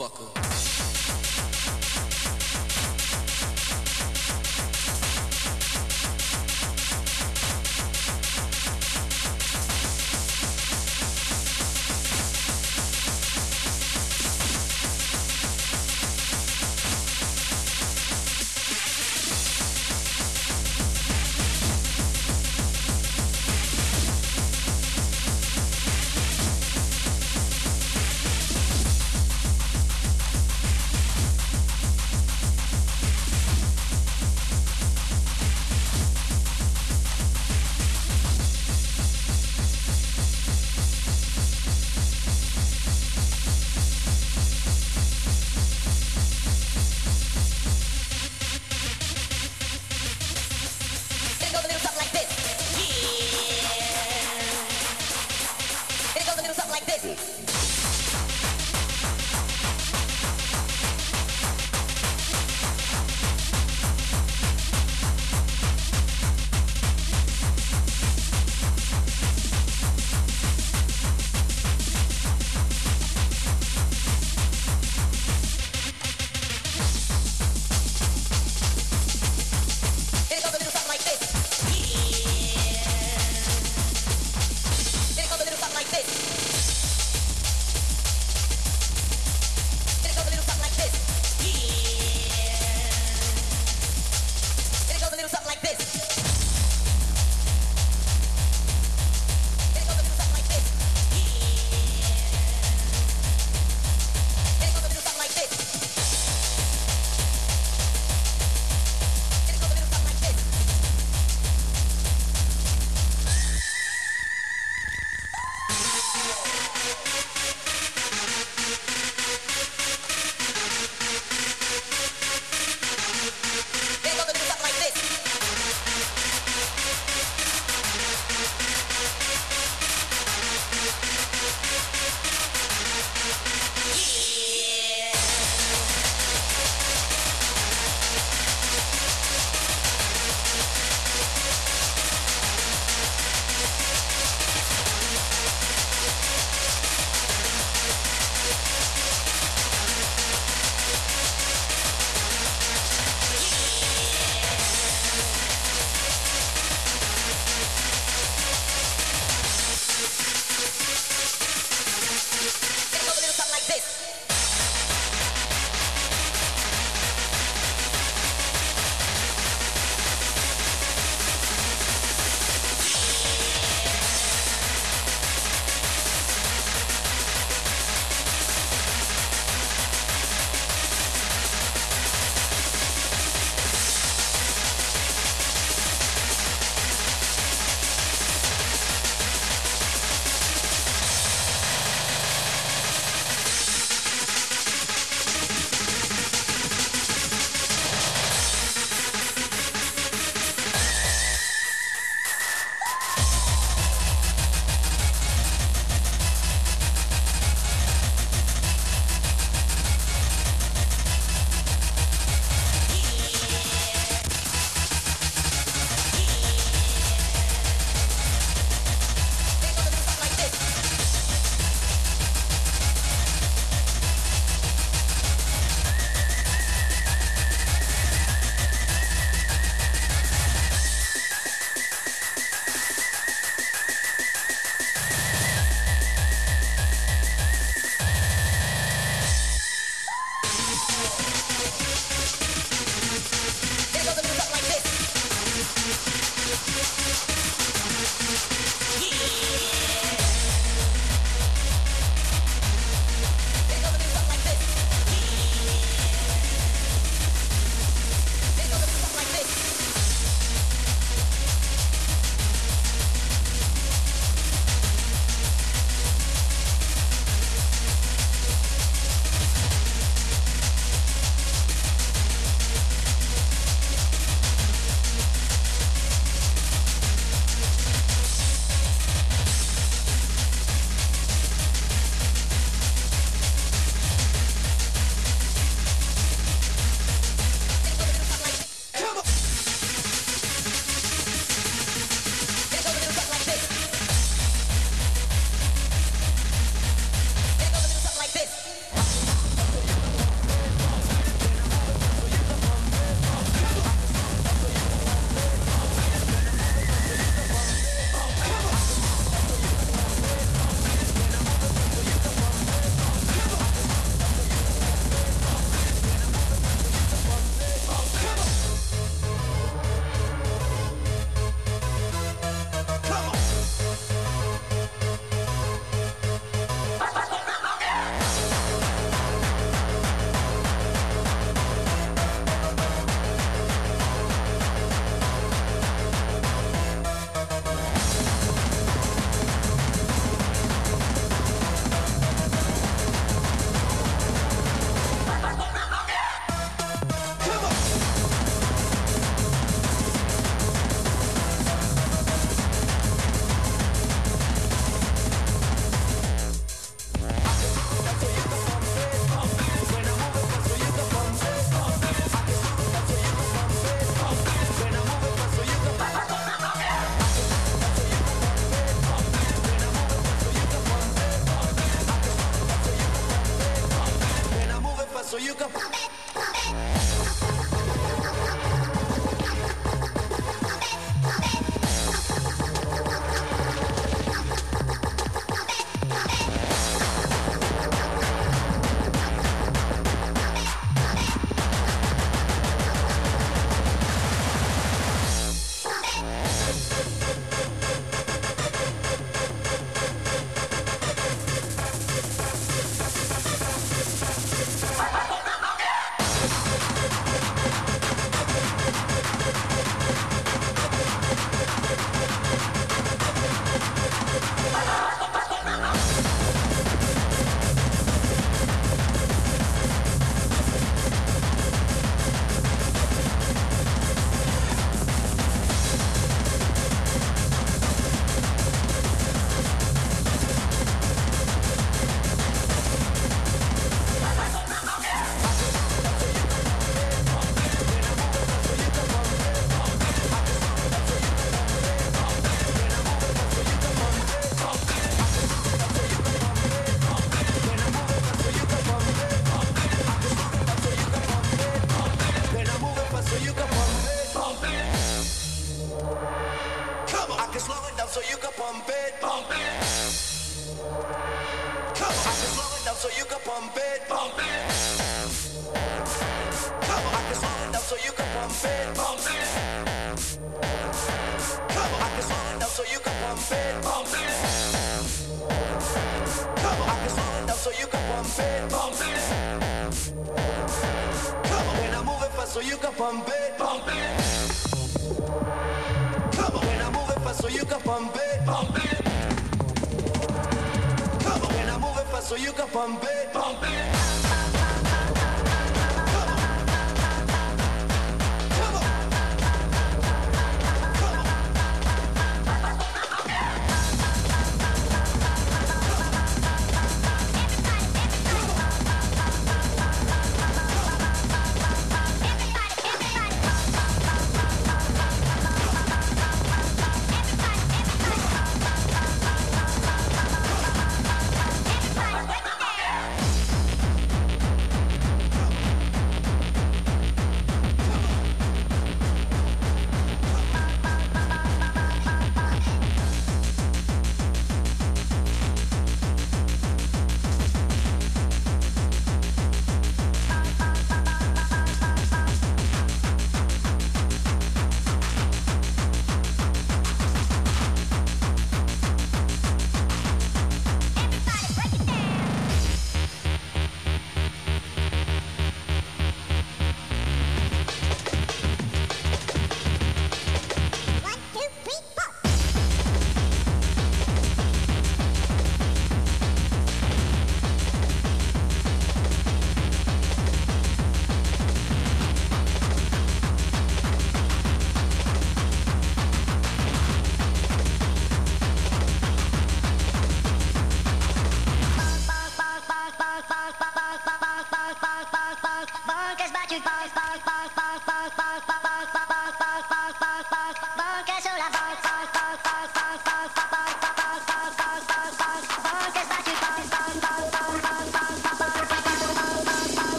It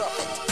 up.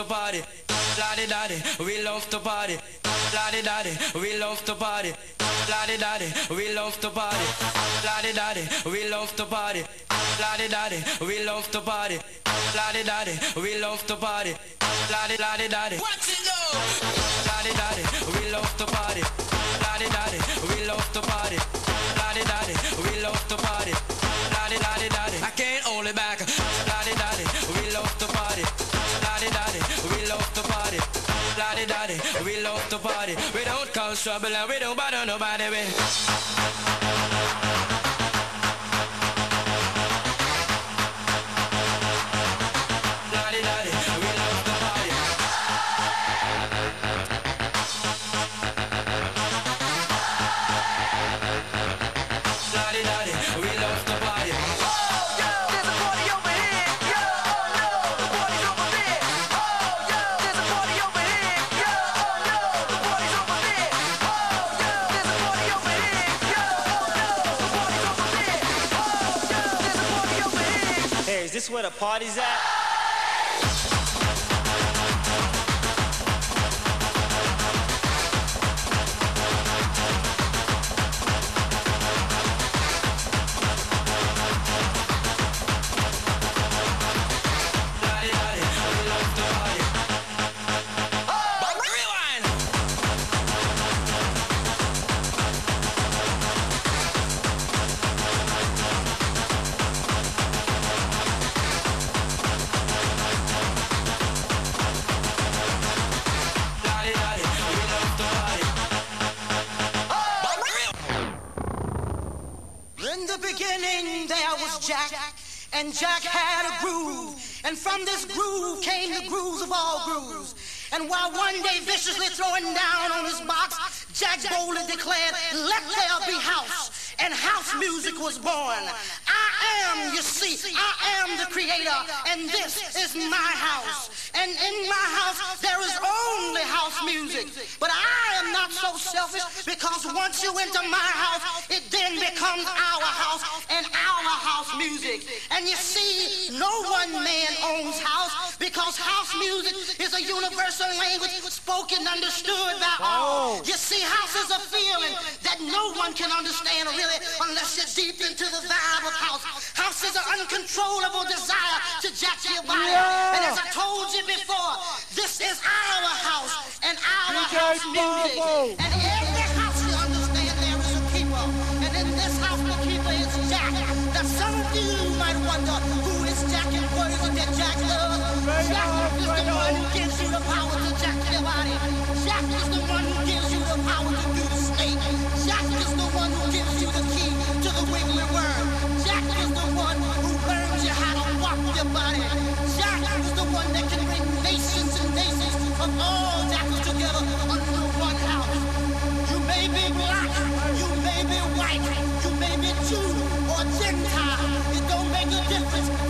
to party, la di. We love to party, la daddy. We love to party, la daddy. We love to party, la daddy. We love to party, la daddy. We love to party, la daddy. We love to party, la daddy, la. What you know? La daddy. We love to party. Cause trouble and we don't bother nobody with. where the party's at? One day viciously throwing down on his box, Jack boldly declared, Let there be house. And house music was born. I am, you see, I am the creator, and this is my house. And in my house, there is only house music. But I am not so selfish because once you enter my house, it then becomes our house and our house music. And you see, no one man owns house because house music is a universal language spoken, understood by all. You see, house is a feeling that no one can understand really unless you're deep into the vibe of house. House is an uncontrollable desire to jack your body. And as I told you before, this is our house and our house music. And every house make a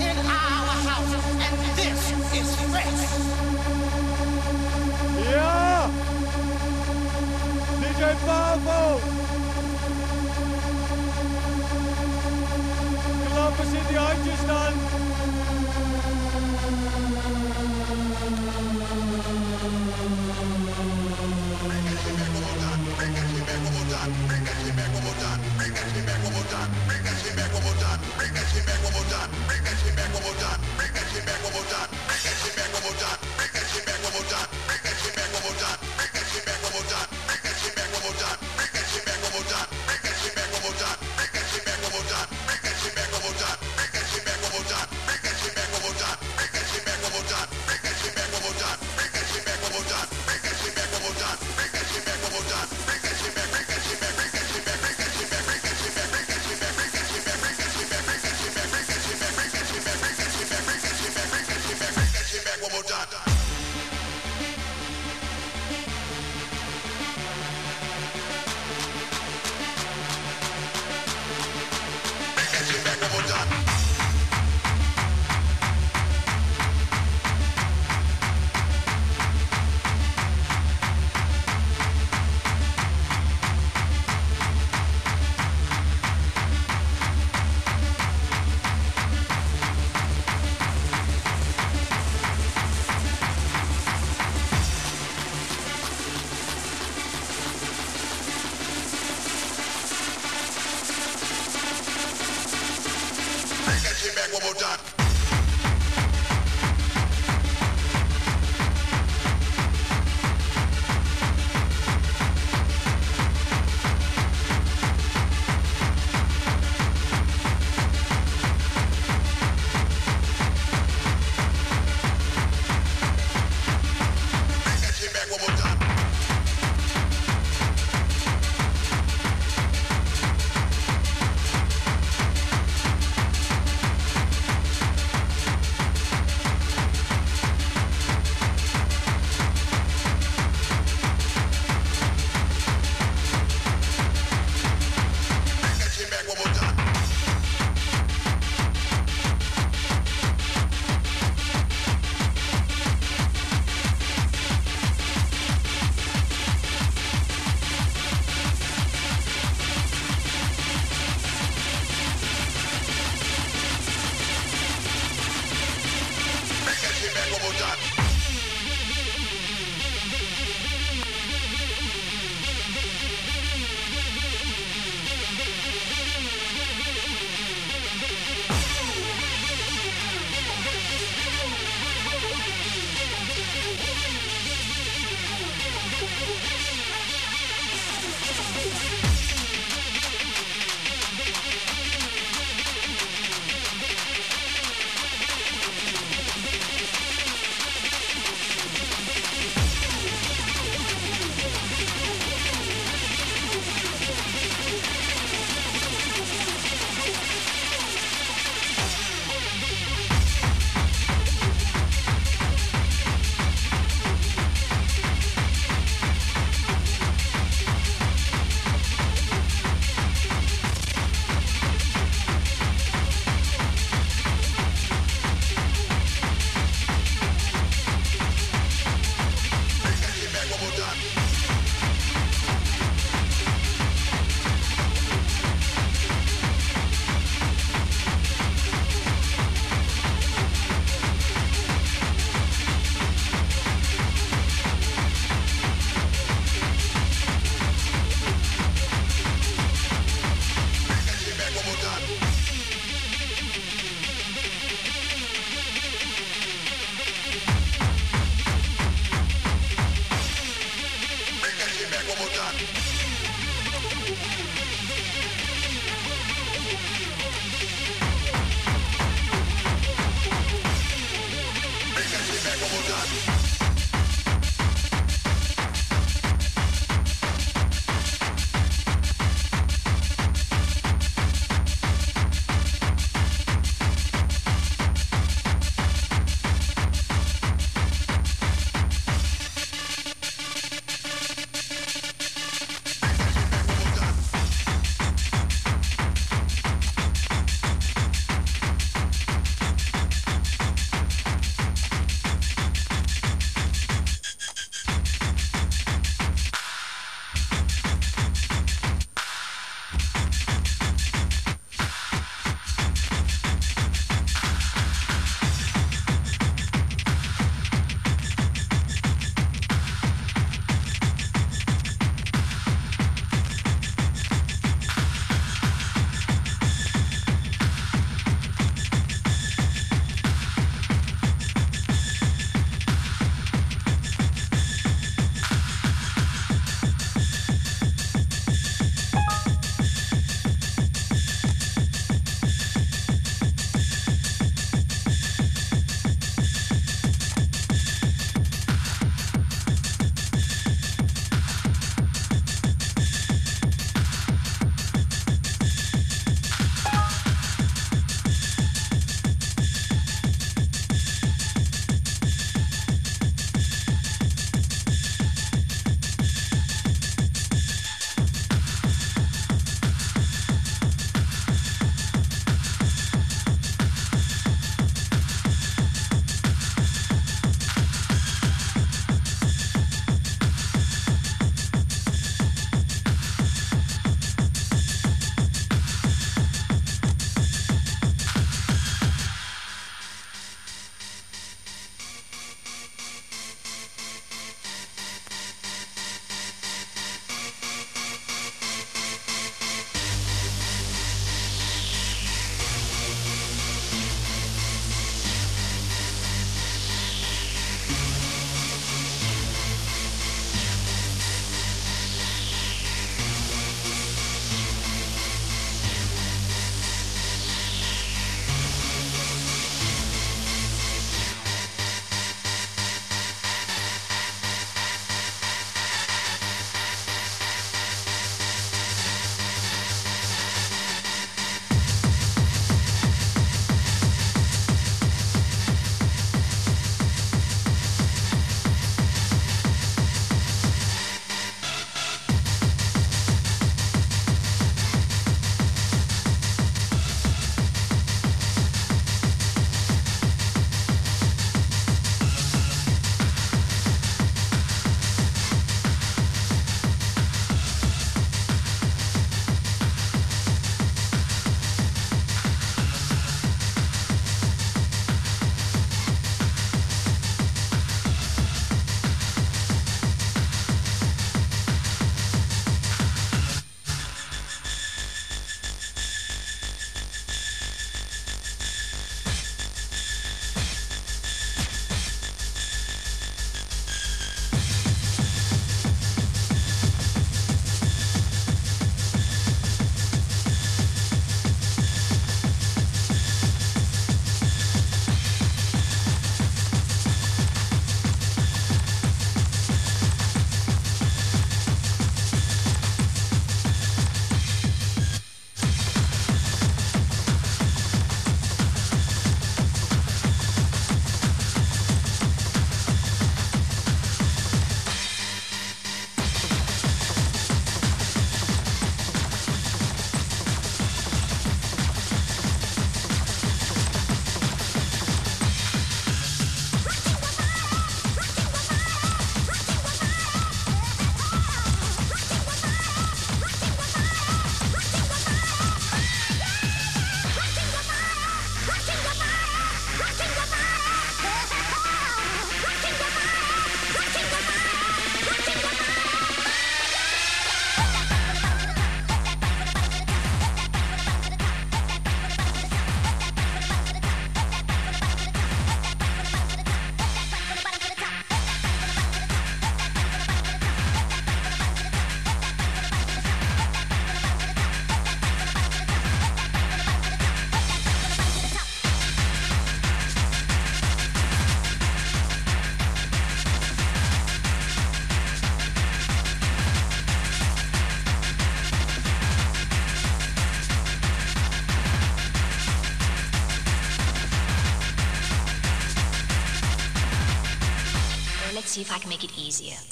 see if I can make it easier.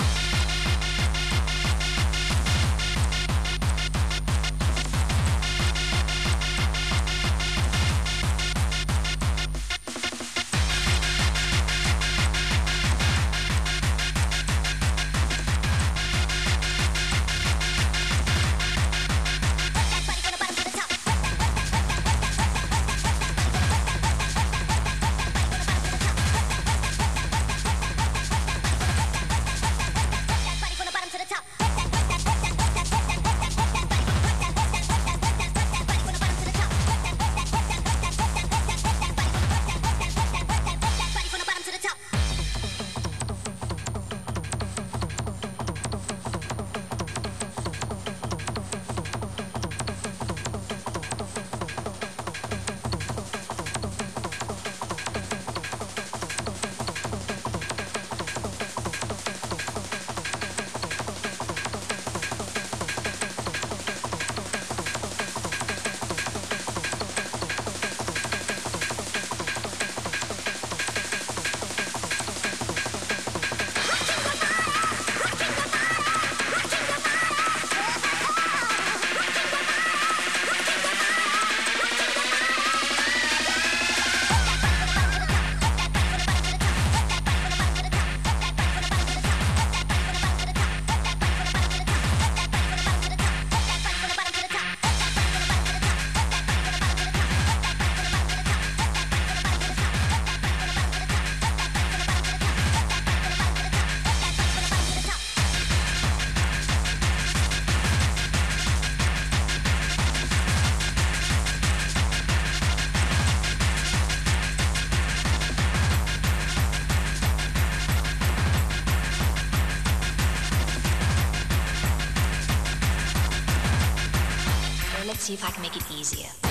See if I can make it easier.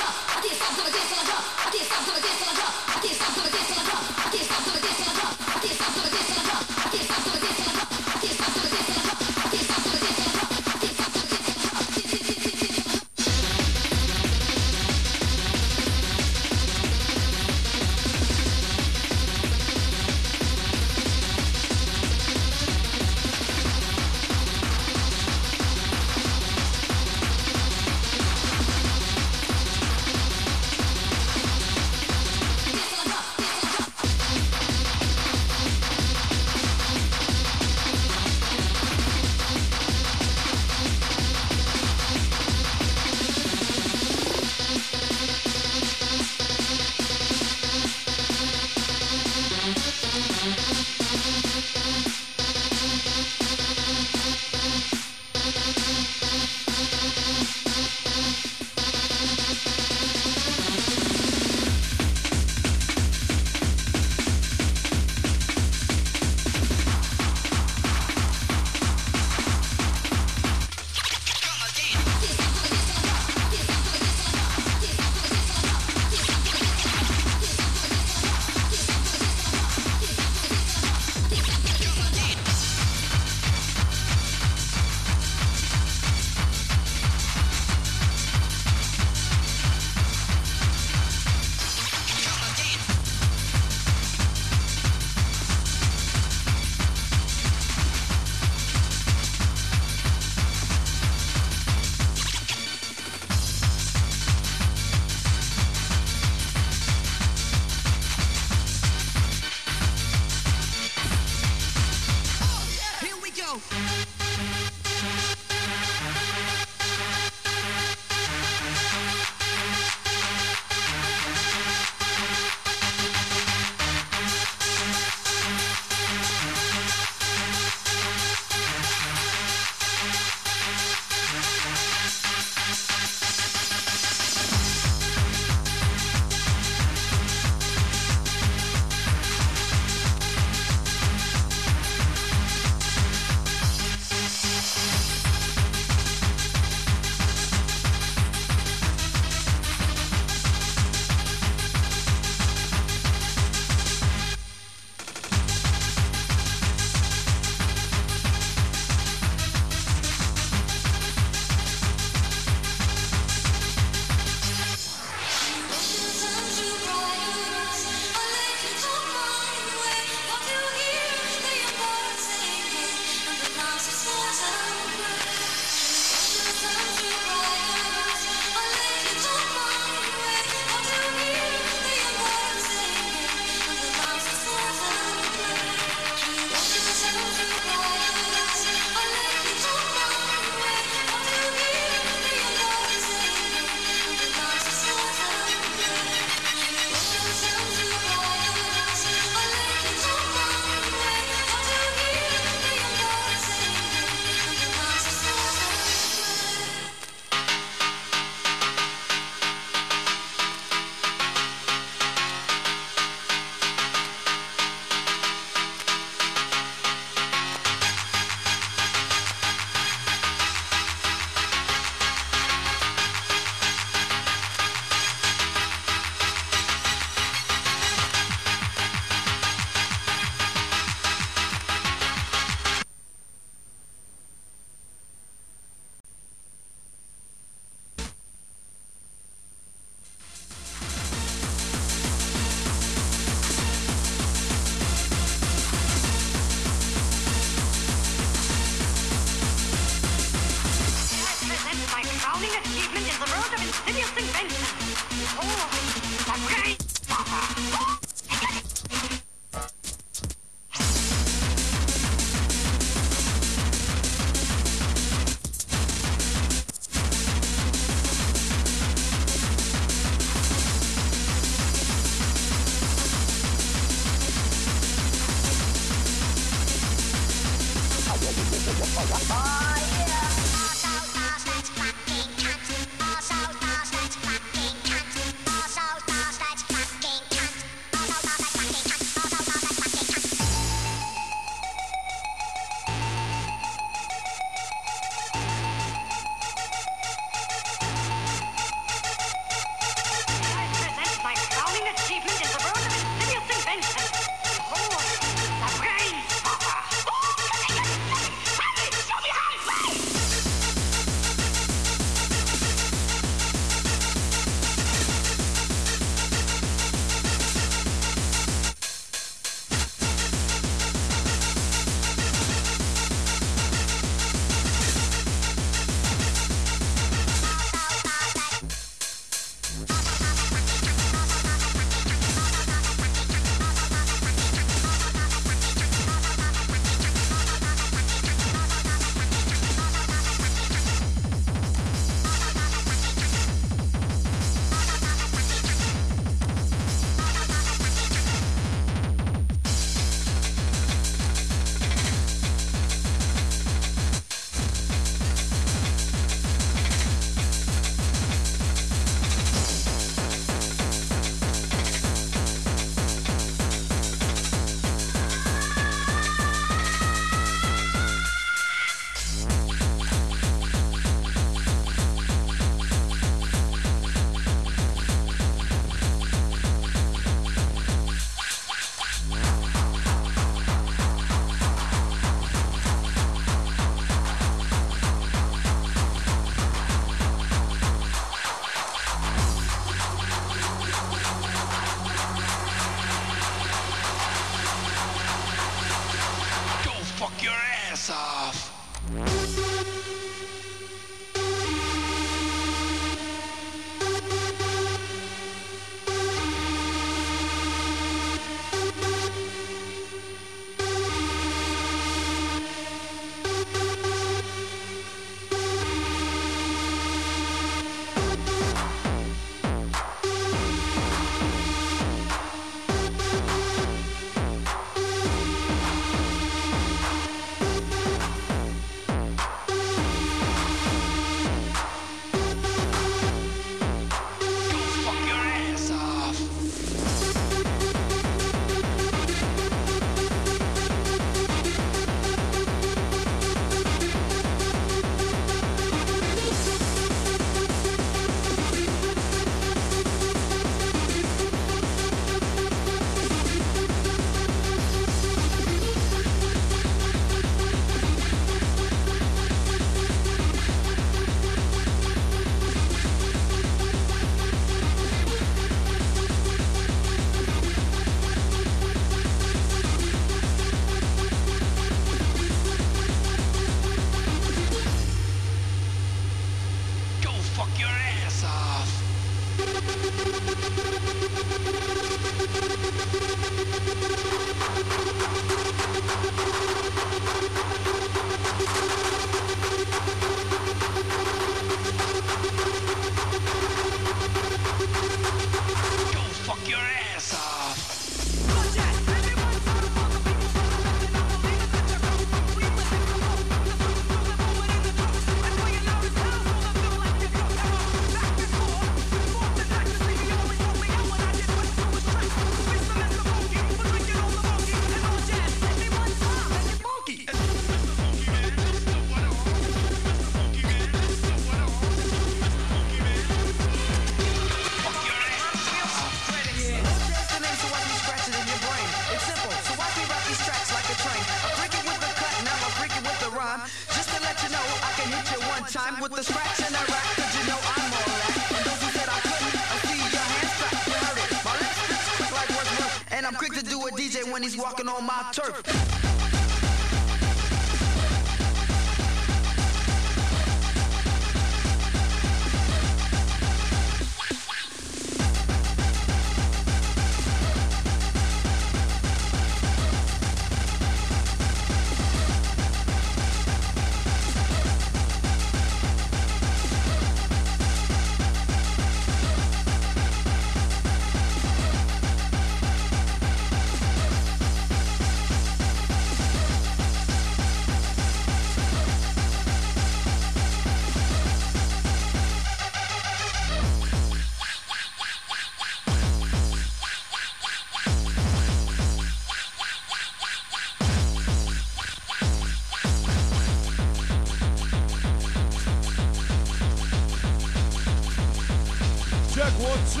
Two.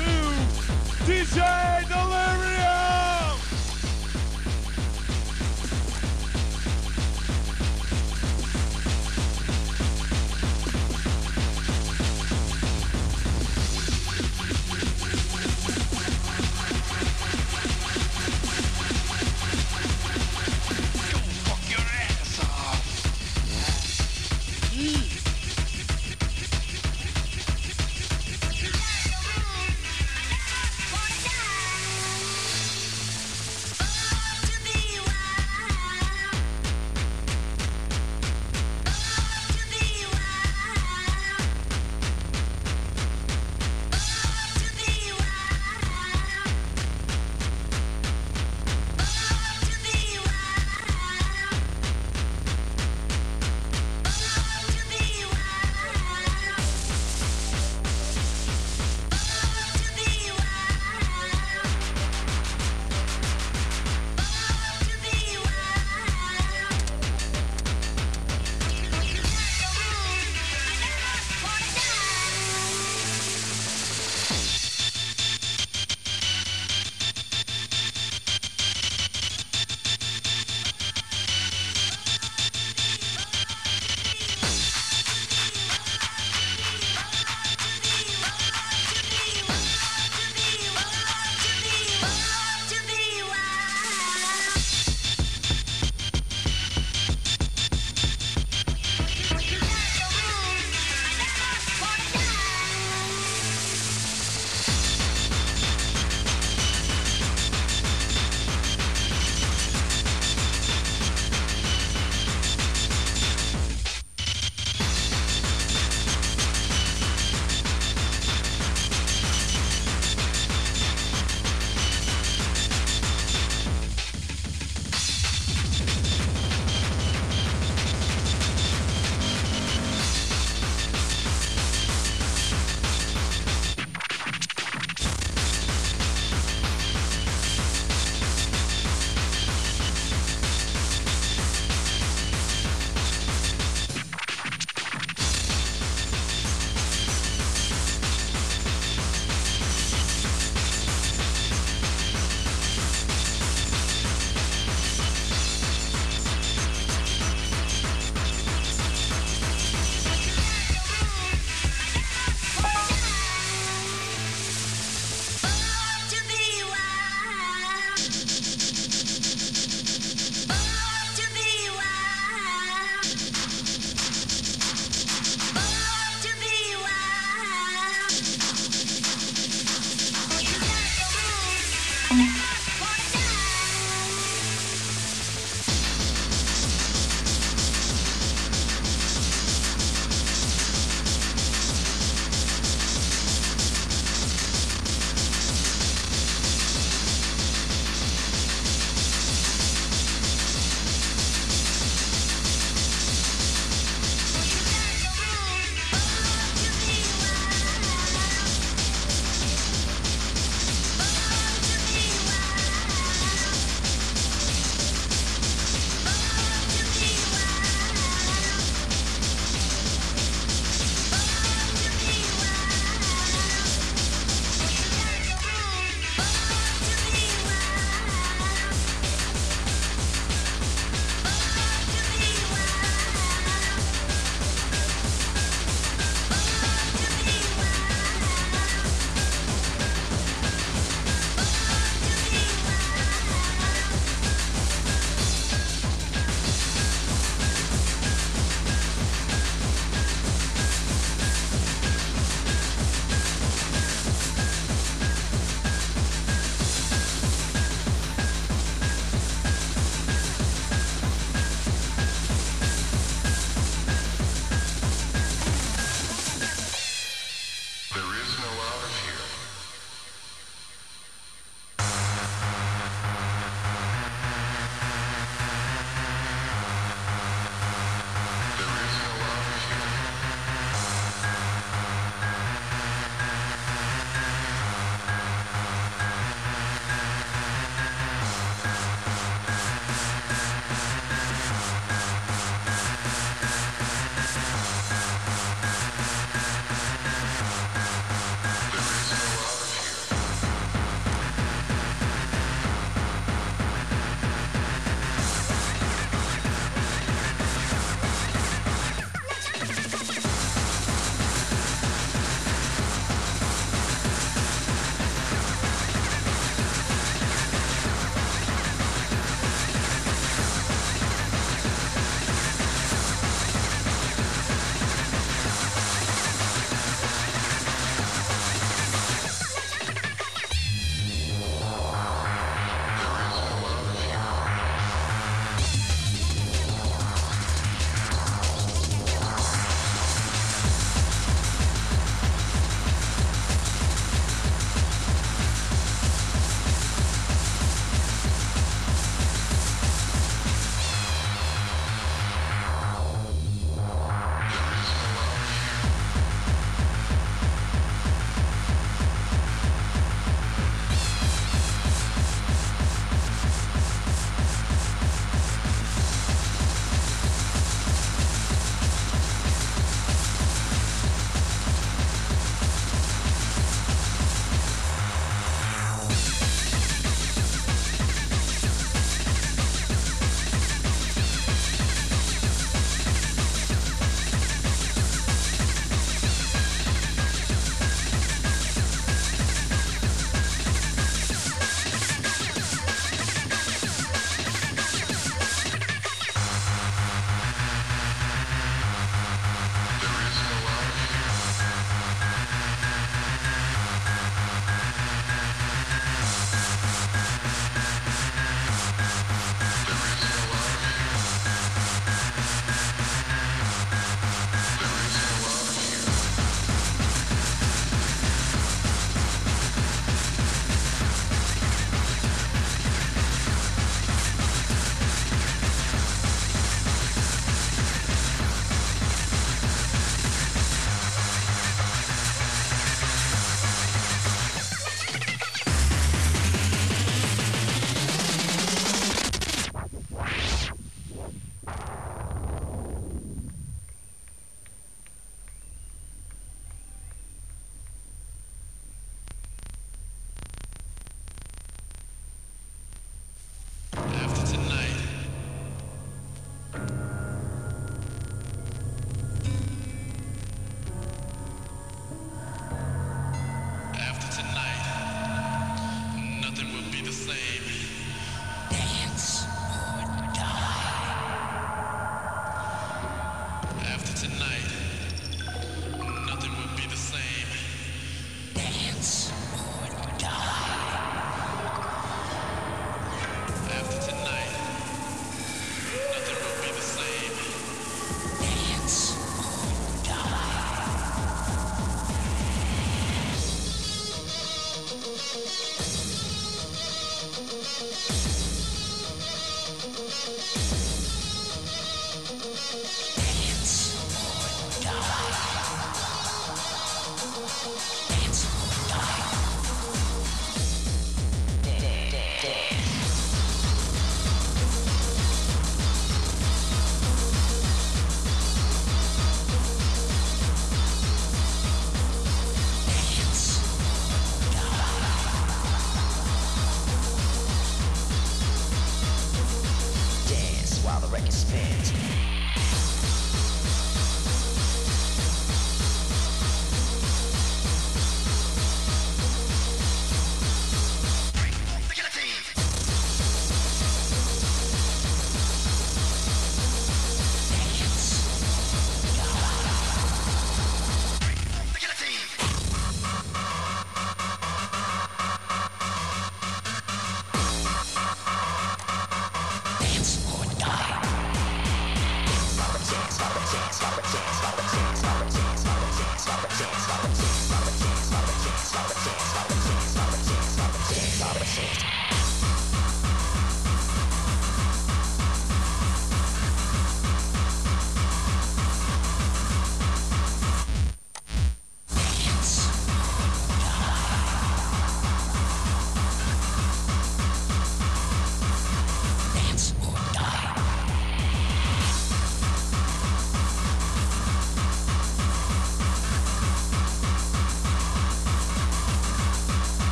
DJ Delirium.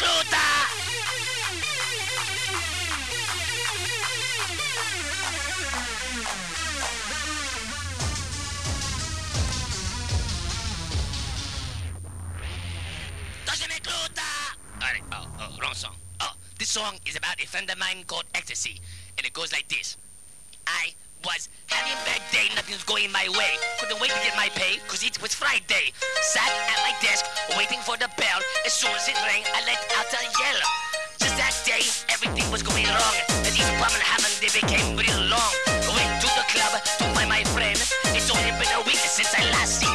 ¡No se me cruta! ¡No se me cruta! Alright, oh, oh. Oh, this song is about a friend of mine called Ecstasy, and it goes like this. I was having a bad day, nothing's going my way. Couldn't wait to get my pay, cause it was Friday. Sat at my desk, waiting for the bell. As soon as it rang, I let out a yell. Just that day, everything was going wrong. As each apartment happened, they became real long. Went to the club to find my friend. It's only been a week since I last seen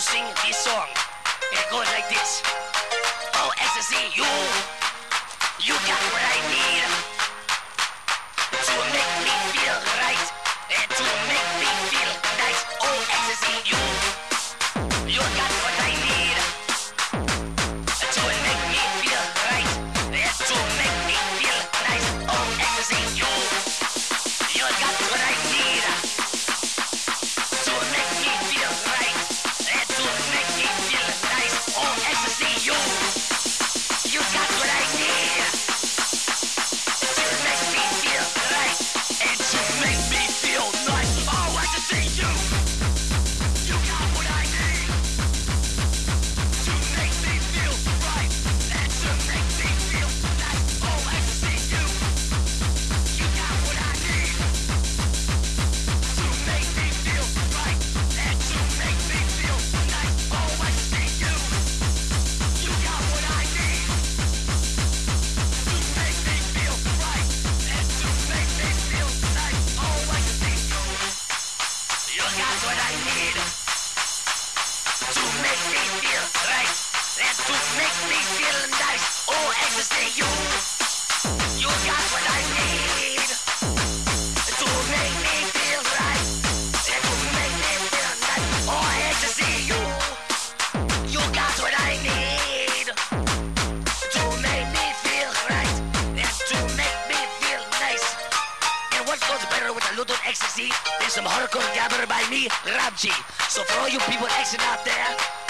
sing this song. It goes like this. Oh, ecstasy, you, you got what I need miracles gathered by me, Ramji. So for all you people acting out there,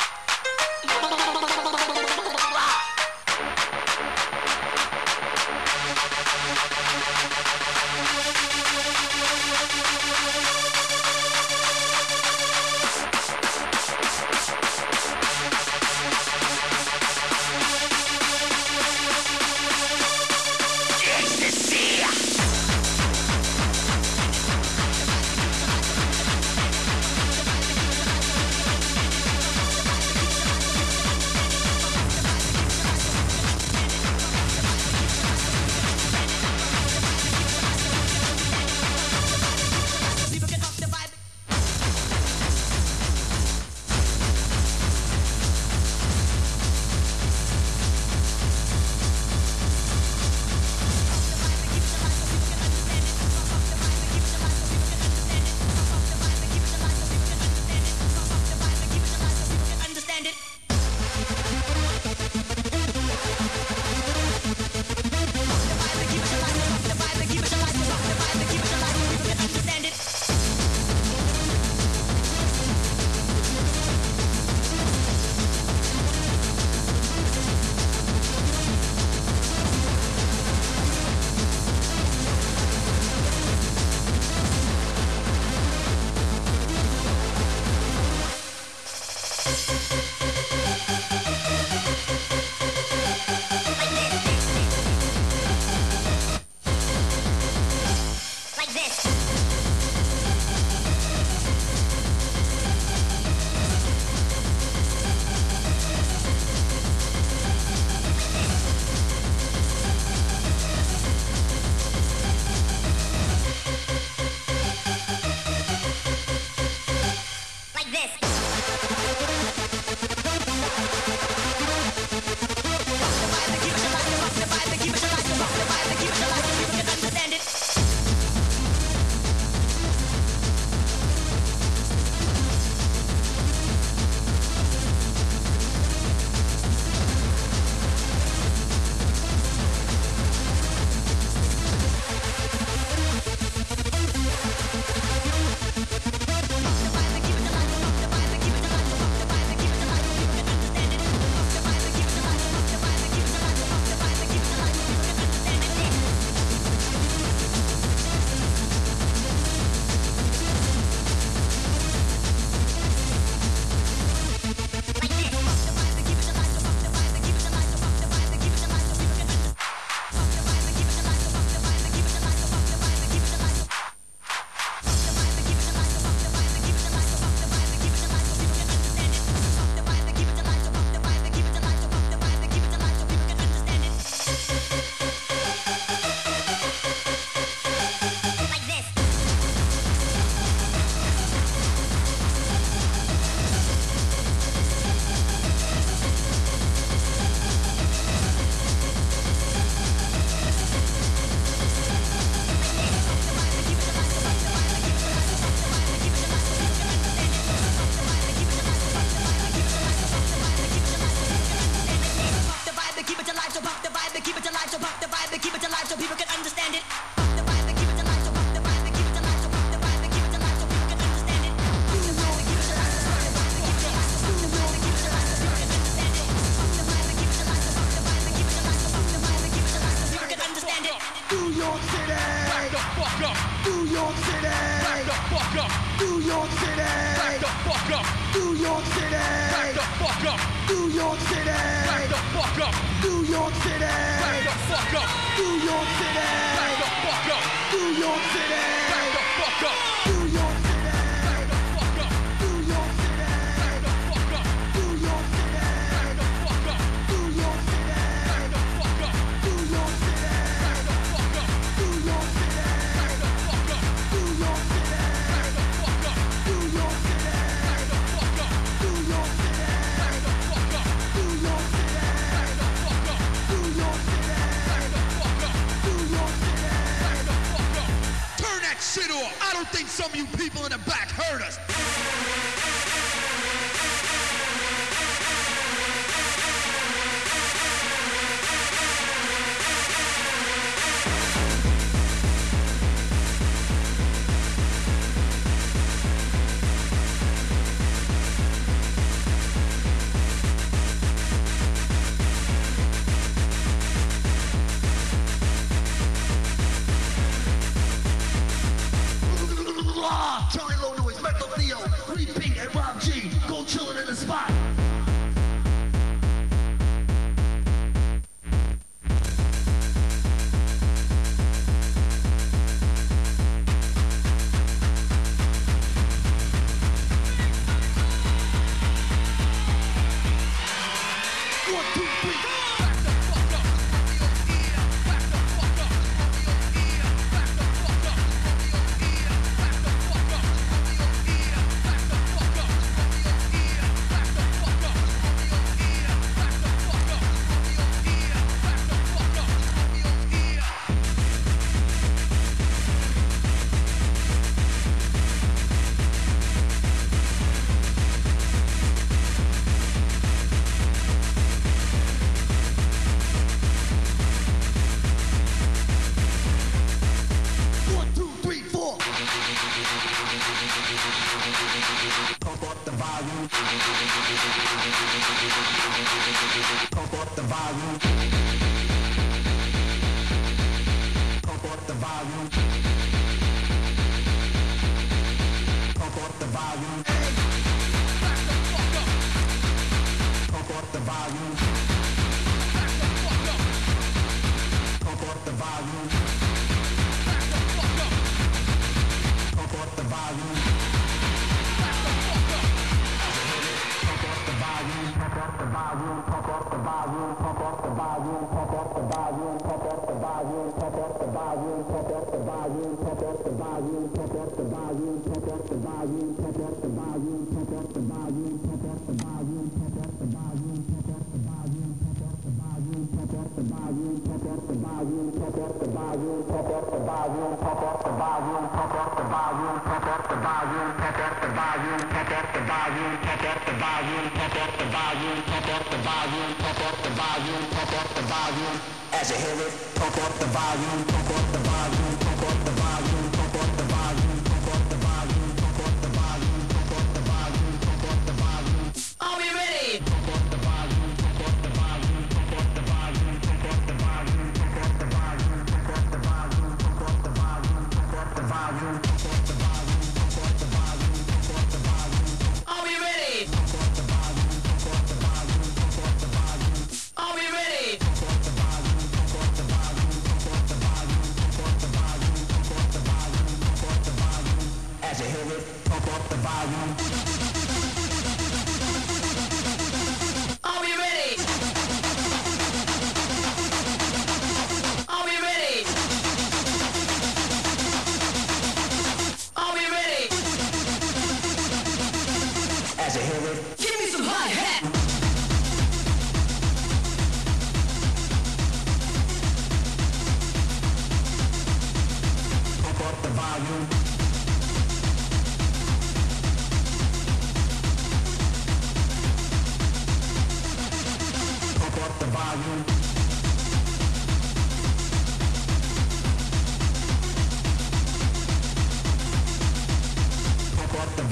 A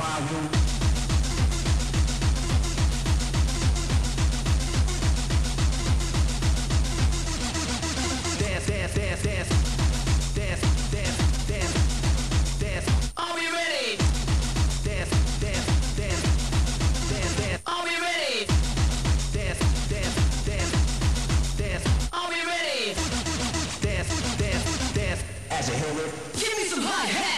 hero. Give me some hi hat.